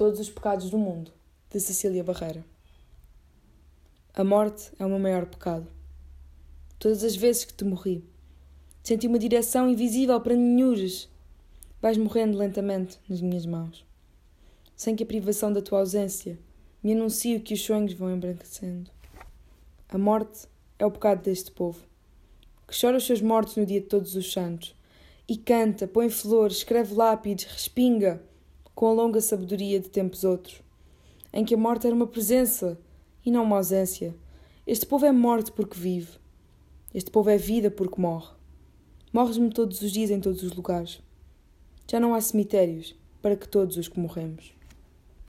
todos os pecados do mundo, de Cecília Barreira. A morte é o meu maior pecado. Todas as vezes que te morri, senti uma direção invisível para ninhures. Vais morrendo lentamente nas minhas mãos, sem que a privação da tua ausência me anuncie que os sonhos vão embranquecendo. A morte é o pecado deste povo, que chora os seus mortos no dia de todos os santos, e canta, põe flores, escreve lápides, respinga, com a longa sabedoria de tempos outros, em que a morte era uma presença e não uma ausência. Este povo é morte porque vive. Este povo é vida porque morre. Morres-me todos os dias em todos os lugares. Já não há cemitérios para que todos os que morremos.